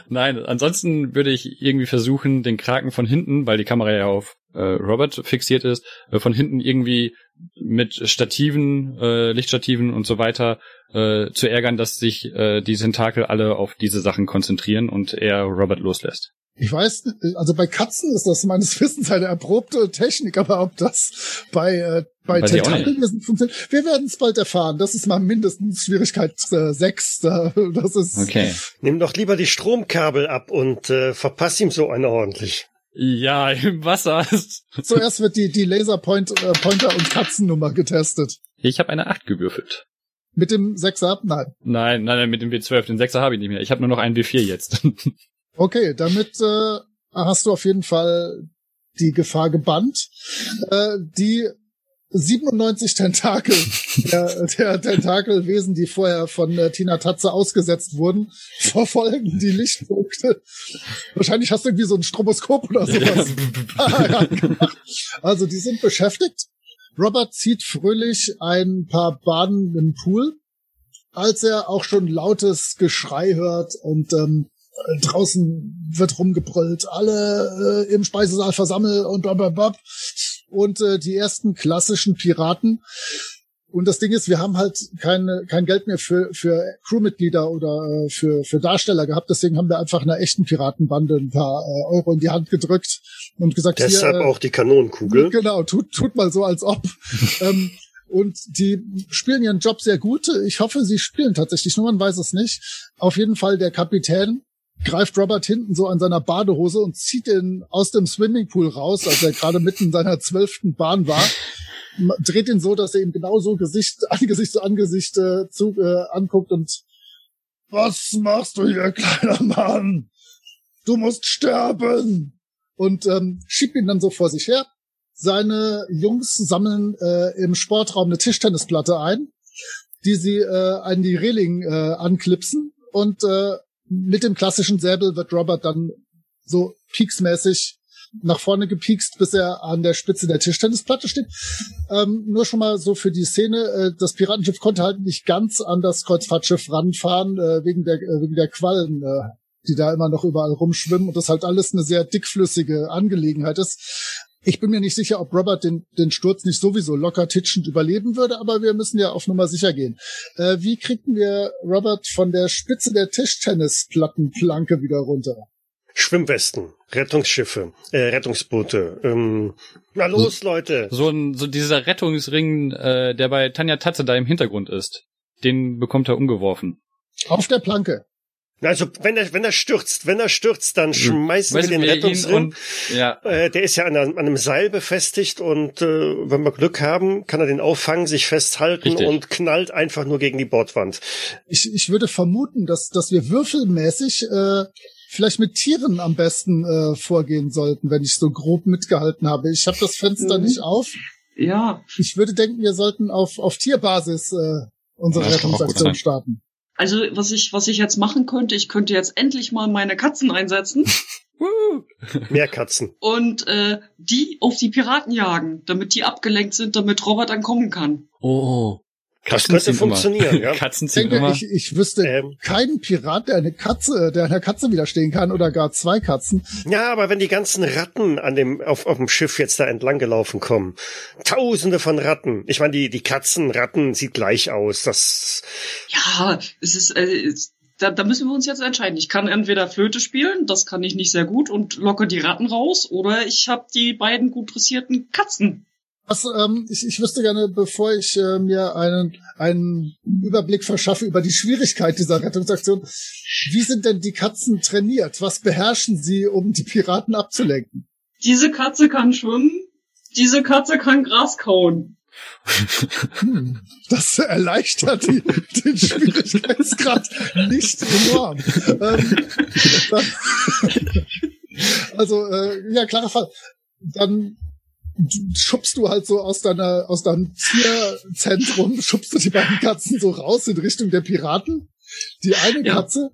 nein, ansonsten würde ich irgendwie versuchen, den Kraken von hinten, weil die Kamera ja auf äh, Robert fixiert ist, äh, von hinten irgendwie mit Stativen, äh, Lichtstativen und so weiter äh, zu ärgern, dass sich äh, die Tentakel alle auf diese Sachen konzentrieren und er Robert loslässt. Ich weiß, also bei Katzen ist das meines Wissens eine erprobte Technik, aber ob das bei, äh, bei Tentakelwesen funktioniert, wir werden es bald erfahren. Das ist mal mindestens Schwierigkeit äh, 6. Das ist. Okay. Nimm doch lieber die Stromkabel ab und äh, verpass ihm so eine ordentlich. Ja, im Wasser. (laughs) Zuerst wird die, die Laserpointer äh, Pointer und Katzennummer getestet. Ich habe eine 8 gewürfelt. Mit dem 6er? Nein. Nein, nein, nein, mit dem W12. Den 6er habe ich nicht mehr. Ich habe nur noch einen W4 jetzt. (laughs) okay, damit äh, hast du auf jeden Fall die Gefahr gebannt. Äh, die 97 Tentakel der, der Tentakelwesen, die vorher von äh, Tina Tatze ausgesetzt wurden, verfolgen die Lichtpunkte. Wahrscheinlich hast du irgendwie so ein Stroboskop oder sowas. also die sind beschäftigt. Robert zieht fröhlich ein paar Baden im Pool, als er auch schon lautes Geschrei hört und ähm, draußen wird rumgebrüllt, alle äh, im Speisesaal versammelt und blablabla und äh, die ersten klassischen Piraten. Und das Ding ist, wir haben halt keine, kein Geld mehr für, für Crewmitglieder oder äh, für, für Darsteller gehabt. Deswegen haben wir einfach einer echten Piratenbande ein paar äh, Euro in die Hand gedrückt und gesagt, Deshalb hier, äh, auch die Kanonenkugel. Genau, tut, tut mal so, als ob. (laughs) ähm, und die spielen ihren Job sehr gut. Ich hoffe, sie spielen tatsächlich, nur man weiß es nicht. Auf jeden Fall der Kapitän greift Robert hinten so an seiner Badehose und zieht ihn aus dem Swimmingpool raus, als er gerade mitten in seiner zwölften Bahn war. Dreht ihn so, dass er ihm genauso Gesicht, (laughs) Angesicht zu Angesicht äh, zu, äh, anguckt und was machst du hier, kleiner Mann? Du musst sterben! Und ähm, schiebt ihn dann so vor sich her. Seine Jungs sammeln äh, im Sportraum eine Tischtennisplatte ein, die sie äh, an die Reling äh, anklipsen und äh, mit dem klassischen Säbel wird Robert dann so peaksmäßig nach vorne gepiekst, bis er an der Spitze der Tischtennisplatte steht. Ähm, nur schon mal so für die Szene, äh, das Piratenschiff konnte halt nicht ganz an das Kreuzfahrtschiff ranfahren, äh, wegen, der, äh, wegen der Quallen, äh, die da immer noch überall rumschwimmen und das halt alles eine sehr dickflüssige Angelegenheit ist. Ich bin mir nicht sicher, ob Robert den, den Sturz nicht sowieso locker titschend überleben würde, aber wir müssen ja auf Nummer sicher gehen. Äh, wie kriegen wir Robert von der Spitze der Tischtennisplattenplanke wieder runter? Schwimmwesten, Rettungsschiffe, äh, Rettungsboote. Ähm, na los, Leute! So ein so dieser Rettungsring, äh, der bei Tanja Tatze da im Hintergrund ist, den bekommt er umgeworfen. Auf der Planke. Also wenn er wenn er stürzt, wenn er stürzt, dann hm. schmeißen Weiß wir den Rettungsring. Und, ja. Äh, der ist ja an, an, einem Seil befestigt und äh, wenn wir Glück haben, kann er den auffangen, sich festhalten Richtig. und knallt einfach nur gegen die Bordwand. Ich, ich würde vermuten, dass dass wir würfelmäßig äh, vielleicht mit Tieren am besten äh, vorgehen sollten, wenn ich so grob mitgehalten habe. Ich habe das Fenster Mhm. nicht auf. Ja, Ich würde denken, wir sollten auf, auf Tierbasis äh, unsere Rettungsaktion starten. Also was ich, was ich jetzt machen könnte, ich könnte jetzt endlich mal meine Katzen einsetzen! (laughs) Mehr Katzen. und äh, die auf die Piraten jagen, damit die abgelenkt sind, damit Robert dann kommen kann. Oh. Das Katzen könnte ziehen funktionieren, immer. ja. (laughs) Katzen Ich ziehen denke, immer. ich, ich wüsste Ähm. keinen Pirat, der eine Katze, der einer Katze widerstehen kann oder gar zwei Katzen. Ja, aber wenn die ganzen Ratten an dem, auf, auf dem Schiff jetzt da entlang gelaufen kommen, tausende von Ratten. Ich meine, die, die Katzen, Ratten sieht gleich aus. Das, Ja, es ist, äh, es, da, da müssen wir uns jetzt entscheiden. Ich kann entweder Flöte spielen, das kann ich nicht sehr gut und locke die Ratten raus, oder ich habe die beiden gut dressierten Katzen. Was, ähm, ich, ich wüsste gerne, bevor ich äh, mir einen, einen Überblick verschaffe über die Schwierigkeit dieser Rettungsaktion, wie sind denn die Katzen trainiert? Was beherrschen sie, um die Piraten abzulenken? Diese Katze kann schwimmen, diese Katze kann Gras kauen. Hm, das erleichtert die, den Schwierigkeitsgrad nicht enorm. Ähm, dann, (laughs) also, äh, ja, klarer Fall. Dann schubst du halt so aus deiner, aus deinem Tierzentrum, (laughs) schubst du die beiden Katzen so raus in Richtung der Piraten. Die eine Ja. Katze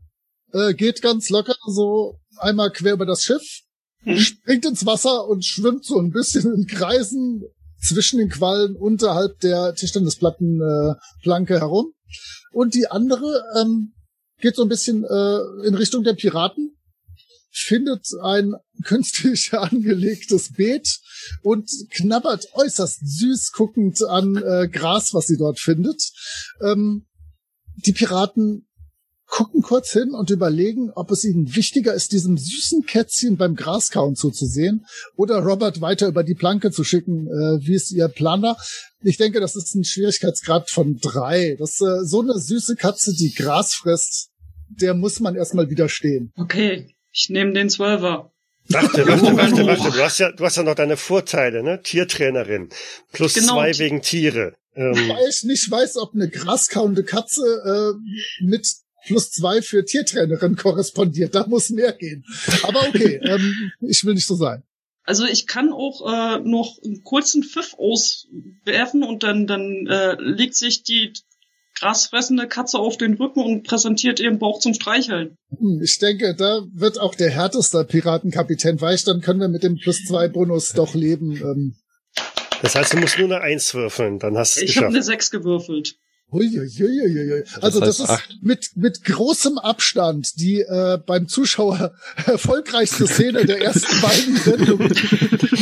äh, geht ganz locker so einmal quer über das Schiff, Hm. springt ins Wasser und schwimmt so ein bisschen in Kreisen zwischen den Quallen unterhalb der Tischtennisplattenplanke äh, Planke herum. Und die andere ähm, geht so ein bisschen äh, in Richtung der Piraten, findet ein künstlich (laughs) angelegtes Beet und knabbert äußerst süß guckend an äh, Gras, was sie dort findet. Ähm, die Piraten gucken kurz hin und überlegen, ob es ihnen wichtiger ist, diesem süßen Kätzchen beim Graskauen zuzusehen oder Robert weiter über die Planke zu schicken, äh, wie es ihr Plan war. Ich denke, das ist ein Schwierigkeitsgrad von drei. Das äh, so eine süße Katze, die Gras frisst, der muss man erstmal widerstehen. Okay, ich nehme den Zwölfer. warte, warte, warte, warte. Du hast ja, du hast ja noch deine Vorteile, ne? Tiertrainerin. Plus Genau. zwei wegen Tiere. Ähm, Weil ich nicht weiß, ob eine graskauende Katze äh, mit plus zwei für Tiertrainerin korrespondiert. Da muss mehr gehen. Aber okay, (laughs) ähm, ich will nicht so sein. Also ich kann auch äh, noch einen kurzen Pfiff auswerfen und dann, dann äh, legt sich die grasfressende Katze auf den Rücken und präsentiert ihren Bauch zum Streicheln. Hm, Ich denke, da wird auch der härteste Piratenkapitän weich. Dann können wir mit dem plus zwei Bonus doch leben. Ähm, das heißt, du musst nur eine Eins würfeln, dann hast du es Ich habe eine 6 gewürfelt. Huiuiuiui. Also heißt das ist acht. mit, mit großem Abstand die äh, beim Zuschauer (laughs) erfolgreichste Szene der ersten (laughs) beiden Sendungen.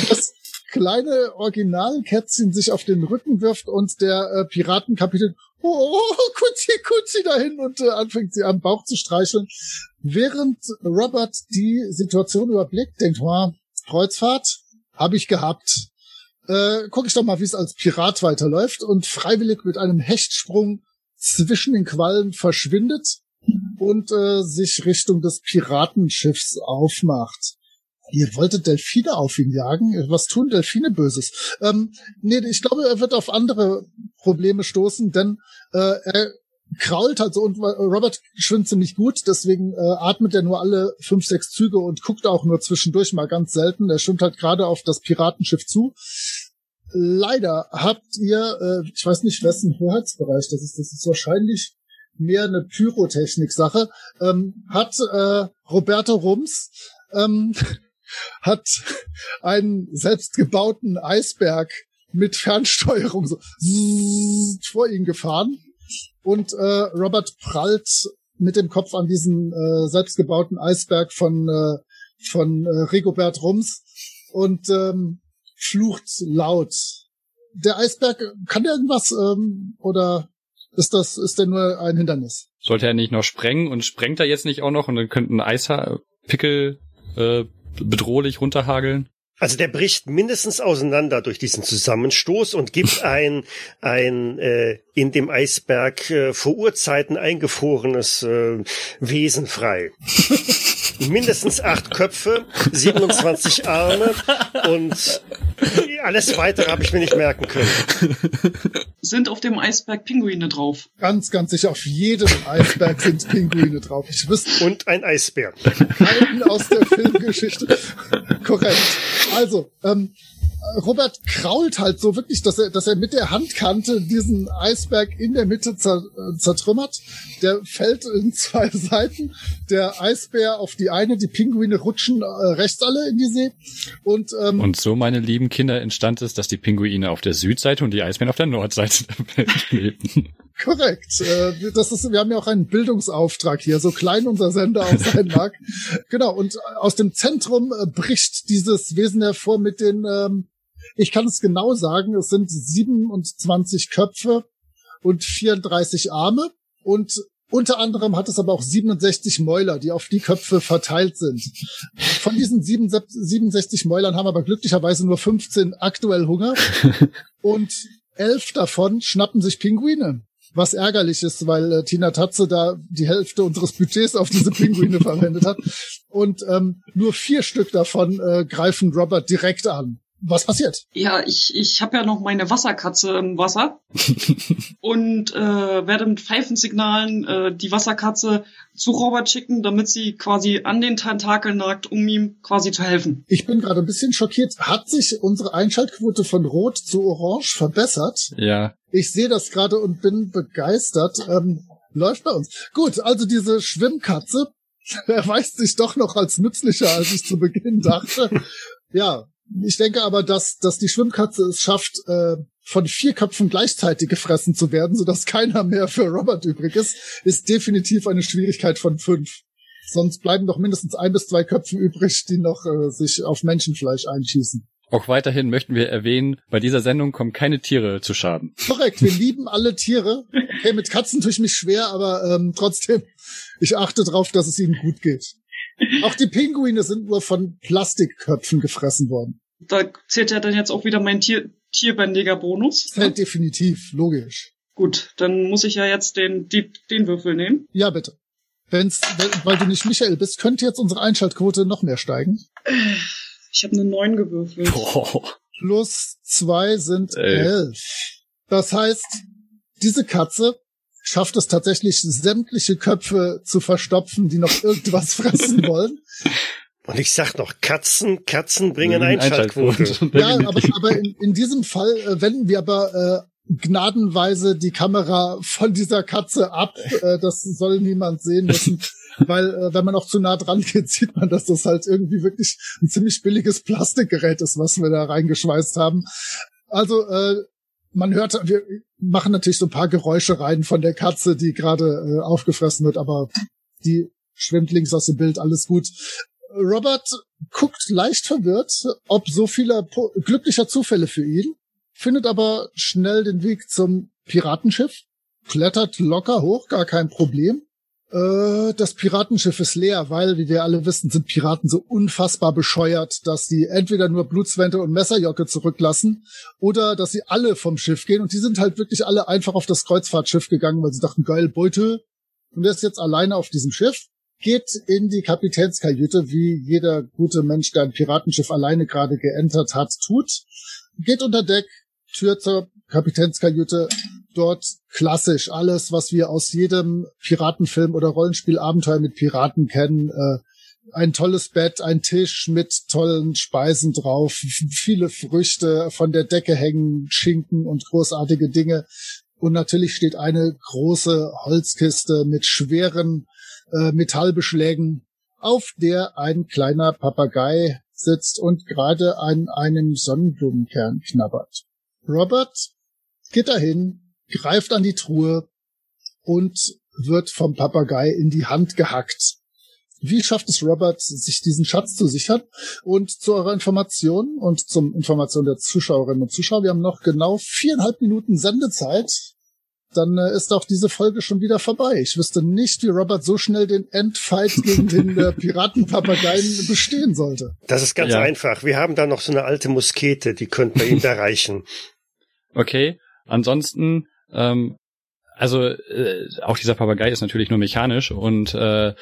Das kleine Originalkätzchen sich auf den Rücken wirft und der äh, Piratenkapitän oh, Kutzi, Kutzi dahin und äh, anfängt sie am Bauch zu streicheln. Während Robert die Situation überblickt, denkt, oh, Kreuzfahrt habe ich gehabt. Äh, guck ich doch mal, wie es als Pirat weiterläuft und freiwillig mit einem Hechtsprung zwischen den Quallen verschwindet und äh, sich Richtung des Piratenschiffs aufmacht. Ihr wolltet Delfine auf ihn jagen? Was tun Delfine Böses? Ähm, nee, ich glaube, er wird auf andere Probleme stoßen, denn äh, er krault halt so und Robert schwimmt ziemlich gut, deswegen äh, atmet er nur alle fünf, sechs Züge und guckt auch nur zwischendurch mal ganz selten. Er schwimmt halt gerade auf das Piratenschiff zu. Leider habt ihr, äh, ich weiß nicht, wessen Hoheitsbereich das ist, das ist wahrscheinlich mehr eine Pyrotechnik-Sache, ähm, hat äh, Roberto Rums ähm, hat einen selbstgebauten Eisberg mit Fernsteuerung so (laughs) vor ihn gefahren und äh, Robert prallt mit dem Kopf an diesen äh, selbstgebauten Eisberg von äh, von äh, Rigobert Rums und ähm, flucht laut. Der Eisberg kann der irgendwas ähm, oder ist das ist der nur ein Hindernis? Sollte er nicht noch sprengen und sprengt er jetzt nicht auch noch und dann könnten Eispickel äh, bedrohlich runterhageln? Also der bricht mindestens auseinander durch diesen Zusammenstoß und gibt (laughs) ein ein äh, in dem Eisberg äh, vor Urzeiten eingefrorenes äh, Wesen frei. (laughs) mindestens acht Köpfe, 27 Arme und alles weitere habe ich mir nicht merken können. (laughs) Sind auf dem Eisberg Pinguine drauf? Ganz, ganz sicher. Auf jedem Eisberg sind Pinguine drauf. Ich wüsste. Und ein Eisbär. Alten aus der Filmgeschichte. (laughs) Korrekt. Also, ähm, Robert krault halt so wirklich, dass er, dass er mit der Handkante diesen Eisberg in der Mitte zer, äh, zertrümmert. Der fällt in zwei (laughs) Seiten. Der Eisbär auf die eine, die Pinguine rutschen äh, rechts alle in die See. Und, ähm, und so, meine lieben Kinder, entstand es, dass die Pinguine auf der Südseite und die Eisbären auf der Nordseite der Welt lebten. Korrekt. Äh, das ist, wir haben ja auch einen Bildungsauftrag hier, so klein unser Sender auch sein (laughs) mag. genau, und aus dem Zentrum äh, bricht dieses Wesen hervor mit den ähm, ich kann es genau sagen, es sind 27 Köpfe und 34 Arme und unter anderem hat es aber auch 67 Mäuler, die auf die Köpfe verteilt sind. Von diesen 67 Mäulern haben aber glücklicherweise nur 15 aktuell Hunger (laughs) und elf davon schnappen sich Pinguine. Was ärgerlich ist, weil äh, Tina Tatze da die Hälfte unseres Budgets auf diese Pinguine (laughs) verwendet hat. Und ähm, nur vier Stück davon äh, greifen Robert direkt an was passiert? Ja, ich, ich habe ja noch meine Wasserkatze im Wasser (laughs) und äh, werde mit Pfeifensignalen äh, die Wasserkatze zu Robert schicken, damit sie quasi an den Tentakel nagt, um ihm quasi zu helfen. Ich bin gerade ein bisschen schockiert. Hat sich unsere Einschaltquote von Rot zu Orange verbessert? Ja. Ich sehe das gerade und bin begeistert. Ähm, läuft bei uns. Gut, also diese Schwimmkatze (laughs) erweist sich doch noch als nützlicher, als ich zu Beginn dachte. Ja, ich denke aber, dass, dass die Schwimmkatze es schafft, äh, von vier Köpfen gleichzeitig gefressen zu werden, sodass (laughs) keiner mehr für Robert übrig ist, ist definitiv eine Schwierigkeit von fünf. Sonst bleiben doch mindestens ein bis zwei Köpfe übrig, die noch äh, sich auf Menschenfleisch einschießen. Auch weiterhin möchten wir erwähnen, bei dieser Sendung kommen keine Tiere zu Schaden. Korrekt, wir (laughs) lieben alle Tiere. Okay, mit Katzen tue ich mich schwer, aber ähm, trotzdem, ich achte darauf, dass es ihnen gut geht. Auch die Pinguine sind nur von Plastikköpfen gefressen worden. Da zählt ja dann jetzt auch wieder mein Tier, tierbändiger Bonus. Zählt (laughs) definitiv, logisch. Gut, dann muss ich ja jetzt den, die, den Würfel nehmen. Ja, bitte. Wenn's, wenn, weil du nicht Michael bist, könnte jetzt unsere Einschaltquote noch mehr steigen. Ich habe eine 9 gewürfelt. Boah. Plus zwei sind elf. Das heißt, diese Katze schafft es tatsächlich, sämtliche Köpfe zu verstopfen, die noch irgendwas (laughs) fressen wollen. Und ich sag noch, Katzen, Katzen bringen Einschaltquote. Einschaltquote. ja, aber, aber in, in diesem Fall äh, wenden wir aber äh, gnadenweise die Kamera von dieser Katze ab. Äh, das soll niemand sehen müssen. (laughs) Weil äh, wenn man auch zu nah dran geht, sieht man, dass das halt irgendwie wirklich ein ziemlich billiges Plastikgerät ist, was wir da reingeschweißt haben. Also äh, man hört, wir machen natürlich so ein paar Geräusche rein von der Katze, die gerade äh, aufgefressen wird, aber die schwimmt links aus dem Bild, alles gut. Robert guckt leicht verwirrt, ob so vieler glücklicher Zufälle für ihn, findet aber schnell den Weg zum Piratenschiff, klettert locker hoch, gar kein Problem. Äh, das Piratenschiff ist leer, weil, wie wir alle wissen, sind Piraten so unfassbar bescheuert, dass die entweder nur Blutswente und Messerjocke zurücklassen oder dass sie alle vom Schiff gehen. Und die sind halt wirklich alle einfach auf das Kreuzfahrtschiff gegangen, weil sie dachten, geil, Beute. Und er ist jetzt alleine auf diesem Schiff, geht in die Kapitänskajüte, wie jeder gute Mensch, der ein Piratenschiff alleine gerade geentert hat, tut, geht unter Deck, Tür zur Kapitänskajüte, dort klassisch alles, was wir aus jedem Piratenfilm oder Rollenspielabenteuer mit Piraten kennen. Äh, ein tolles Bett, ein Tisch mit tollen Speisen drauf, (laughs) viele Früchte von der Decke hängen, Schinken und großartige Dinge. Und natürlich steht eine große Holzkiste mit schweren äh, Metallbeschlägen, auf der ein kleiner Papagei sitzt und gerade an einem Sonnenblumenkern knabbert. Robert geht dahin, greift an die Truhe und wird vom Papagei in die Hand gehackt. Wie schafft es Robert, sich diesen Schatz zu sichern? Und zu eurer Information und zum Information der Zuschauerinnen und Zuschauer, wir haben noch genau viereinhalb Minuten Sendezeit. Dann äh, ist auch diese Folge schon wieder vorbei. Ich wüsste nicht, wie Robert so schnell den Endfight gegen den äh, (laughs) Piratenpapageien bestehen sollte. Das ist ganz ja. einfach. Wir haben da noch so eine alte Muskete, die könnte bei ihm erreichen. (laughs) Okay. Ansonsten ähm, also äh, auch dieser Papagei ist natürlich nur mechanisch und äh,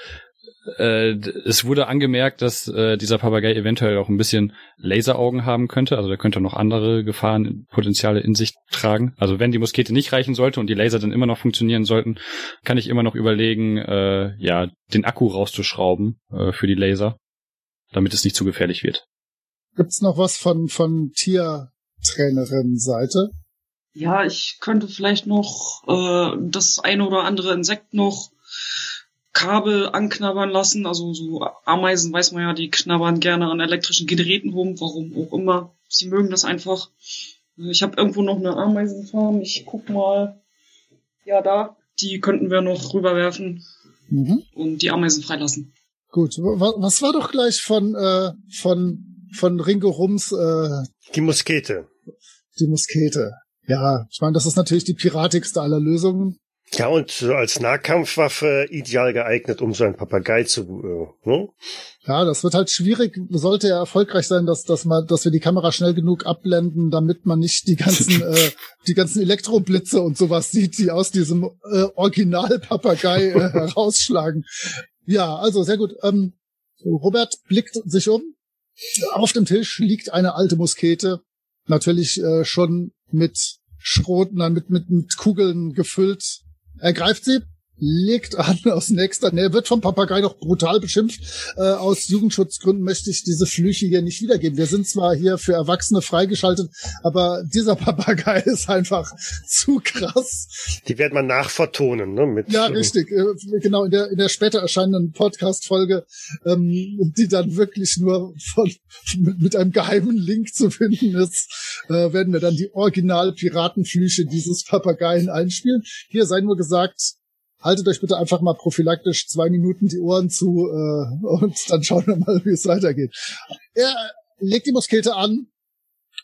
äh, es wurde angemerkt, dass äh, dieser Papagei eventuell auch ein bisschen Laseraugen haben könnte. Also der könnte noch andere Gefahrenpotenziale in sich tragen. Also wenn die Muskete nicht reichen sollte und die Laser dann immer noch funktionieren sollten, kann ich immer noch überlegen, äh, ja, den Akku rauszuschrauben äh, für die Laser, damit es nicht zu gefährlich wird. Gibt's noch was von von Tiertrainerin-Seite? Ja, ich könnte vielleicht noch äh, das eine oder andere Insekt noch Kabel anknabbern lassen. Also so Ameisen weiß man ja, die knabbern gerne an elektrischen Geräten rum, warum auch immer. Sie mögen das einfach. Ich habe irgendwo noch eine Ameisenfarm. Ich guck mal. Ja, da. Die könnten wir noch rüberwerfen Mhm. und die Ameisen freilassen. Gut. Wa- Was war doch gleich von äh, von von Ringo Rums äh, Die Muskete. die Muskete? Ja, ich meine, das ist natürlich die piratigste aller Lösungen. Ja, und so als Nahkampfwaffe ideal geeignet, um so einen Papagei zu, äh, ne? Ja, das wird halt schwierig. Sollte ja erfolgreich sein, dass, dass man, dass wir die Kamera schnell genug abblenden, damit man nicht die ganzen, (laughs) äh, die ganzen Elektroblitze und sowas sieht, die aus diesem äh, Original-Papagei äh, (laughs) herausschlagen. Ja, also sehr gut. Ähm, Robert blickt sich um. Auf dem Tisch liegt eine alte Muskete, natürlich äh, schon mit Schrot, nein, mit, mit, mit Kugeln gefüllt. Er greift sie, legt an (laughs) aus nächster Nähe, wird vom Papagei noch brutal beschimpft. Äh, aus Jugendschutzgründen möchte ich diese Flüche hier nicht wiedergeben. Wir sind zwar hier für Erwachsene freigeschaltet, aber dieser (laughs) Papagei ist einfach zu krass. Die werden wir nachvertonen, ne? Mit, Ja, richtig. Äh, Genau, in der, in der später erscheinenden Podcast-Folge, ähm, die dann wirklich nur von, mit, einem geheimen Link zu finden ist, äh, werden wir dann die Original-Piratenflüche dieses Papageien einspielen. Hier sei nur gesagt, haltet euch bitte einfach mal prophylaktisch zwei Minuten die Ohren zu äh, und dann schauen wir mal, wie es weitergeht. Er legt die Muskete an,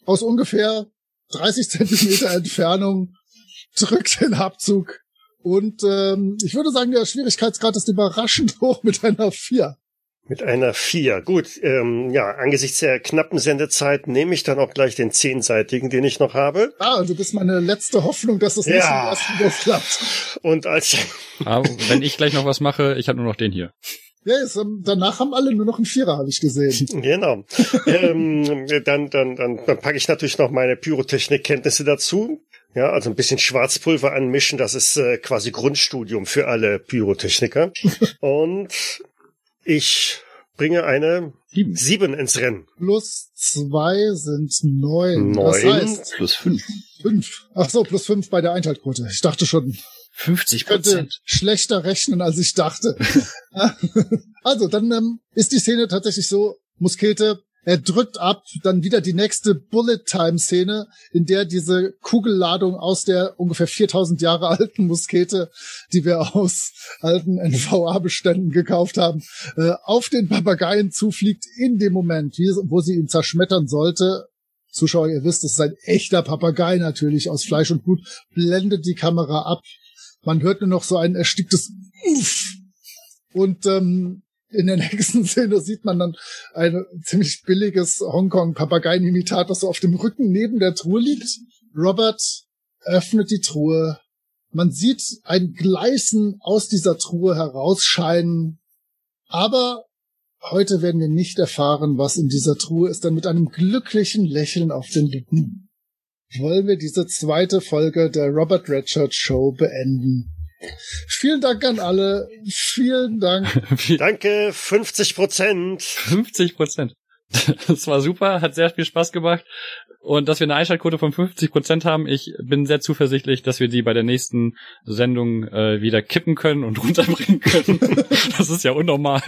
aus ungefähr 30 Zentimeter Entfernung, drückt den Abzug und ähm, ich würde sagen, der Schwierigkeitsgrad ist überraschend hoch mit einer 4. Mit einer vier. Gut, ähm, ja, angesichts der knappen Sendezeit nehme ich dann auch gleich den zehnseitigen, den ich noch habe. Ah, du bist meine letzte Hoffnung, dass nicht Ja. ersten Wurf klappt. Und als Aber wenn ich gleich noch was mache, ich habe nur noch den hier. Ja, jetzt, ähm, danach haben alle nur noch einen Vierer, habe ich gesehen. Genau. ähm, dann, dann, dann, dann packe ich natürlich noch meine Pyrotechnik-Kenntnisse dazu. Ja, also ein bisschen Schwarzpulver anmischen, das ist äh, quasi Grundstudium für alle Pyrotechniker. Und ich bringe eine Sieben. sieben ins Rennen. Plus zwei sind neun. Das Neun. heißt Plus fünf. fünf. Ach so, plus fünf bei der Einschaltquote. Ich dachte schon, 50 ich könnte schlechter rechnen, als ich dachte. (laughs) also, dann ähm, ist die Szene tatsächlich so, Muskete, er drückt ab, dann wieder die nächste Bullet-Time-Szene, in der diese Kugelladung aus der ungefähr 4000 Jahre alten Muskete, die wir aus alten NVA-Beständen gekauft haben, äh, auf den Papageien zufliegt in dem Moment, wo sie ihn zerschmettern sollte. Zuschauer, ihr wisst, es ist ein echter Papagei natürlich aus Fleisch und Blut, blendet die Kamera ab. Man hört nur noch so ein ersticktes Uff. Und ähm, in der nächsten Szene sieht man dann ein ziemlich billiges Hongkong-Papageien-Imitat, das so auf dem Rücken neben der Truhe liegt. Robert öffnet die Truhe. Man sieht ein Gleißen aus dieser Truhe herausscheinen. Aber heute werden wir nicht erfahren, was in dieser Truhe ist, denn mit einem glücklichen Lächeln auf den Lippen wollen wir diese zweite Folge der Robert Redshirt Show beenden. Vielen Dank an alle. Vielen Dank. (laughs) Danke, 50 Prozent. 50 Prozent. (laughs) Das war super, hat sehr viel Spaß gemacht. Und dass wir eine Einschaltquote von 50 Prozent haben, ich bin sehr zuversichtlich, dass wir die bei der nächsten Sendung äh, wieder kippen können und (laughs) runterbringen können. das ist ja unnormal.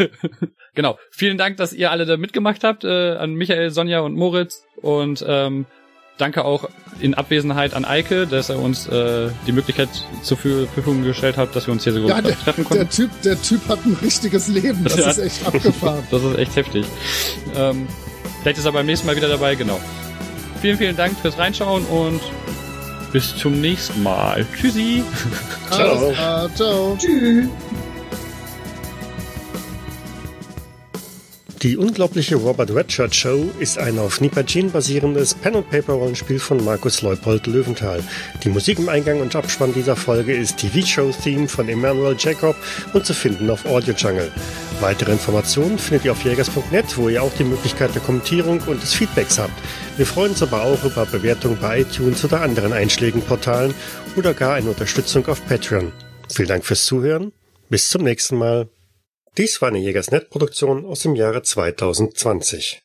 genau. Vielen Dank, dass ihr alle da mitgemacht habt, äh, an Michael, Sonja und Moritz. Und ähm, danke auch in Abwesenheit an Eike, dass er uns äh, die Möglichkeit zur Ver- Verfügung gestellt hat, dass wir uns hier so Ja, treffen konnten. Der Typ, der Typ hat ein richtiges Leben. Das (laughs) Ja. ist echt abgefahren. (laughs) Das ist echt heftig. Ähm, vielleicht ist er beim nächsten Mal wieder dabei, genau. Vielen, vielen Dank fürs Reinschauen und bis zum nächsten Mal. Tschüssi. Ciao. Ciao. Tschüss. Die unglaubliche Robert Redshirt Show ist ein auf Nipajin basierendes Pen-and-Paper-Rollenspiel von Markus Leupold Löwenthal. Die Musik im Eingang und Abspann dieser Folge ist TV-Show-Theme von Emmanuel Jacob und zu finden auf Audio Jungle. Weitere Informationen findet ihr auf jägers.net, wo ihr auch die Möglichkeit der Kommentierung und des Feedbacks habt. Wir freuen uns aber auch über Bewertungen bei iTunes oder anderen Einschlägenportalen oder gar eine Unterstützung auf Patreon. Vielen Dank fürs Zuhören. Bis zum nächsten Mal. Dies war eine Jägersnet-Produktion aus dem Jahre 2020.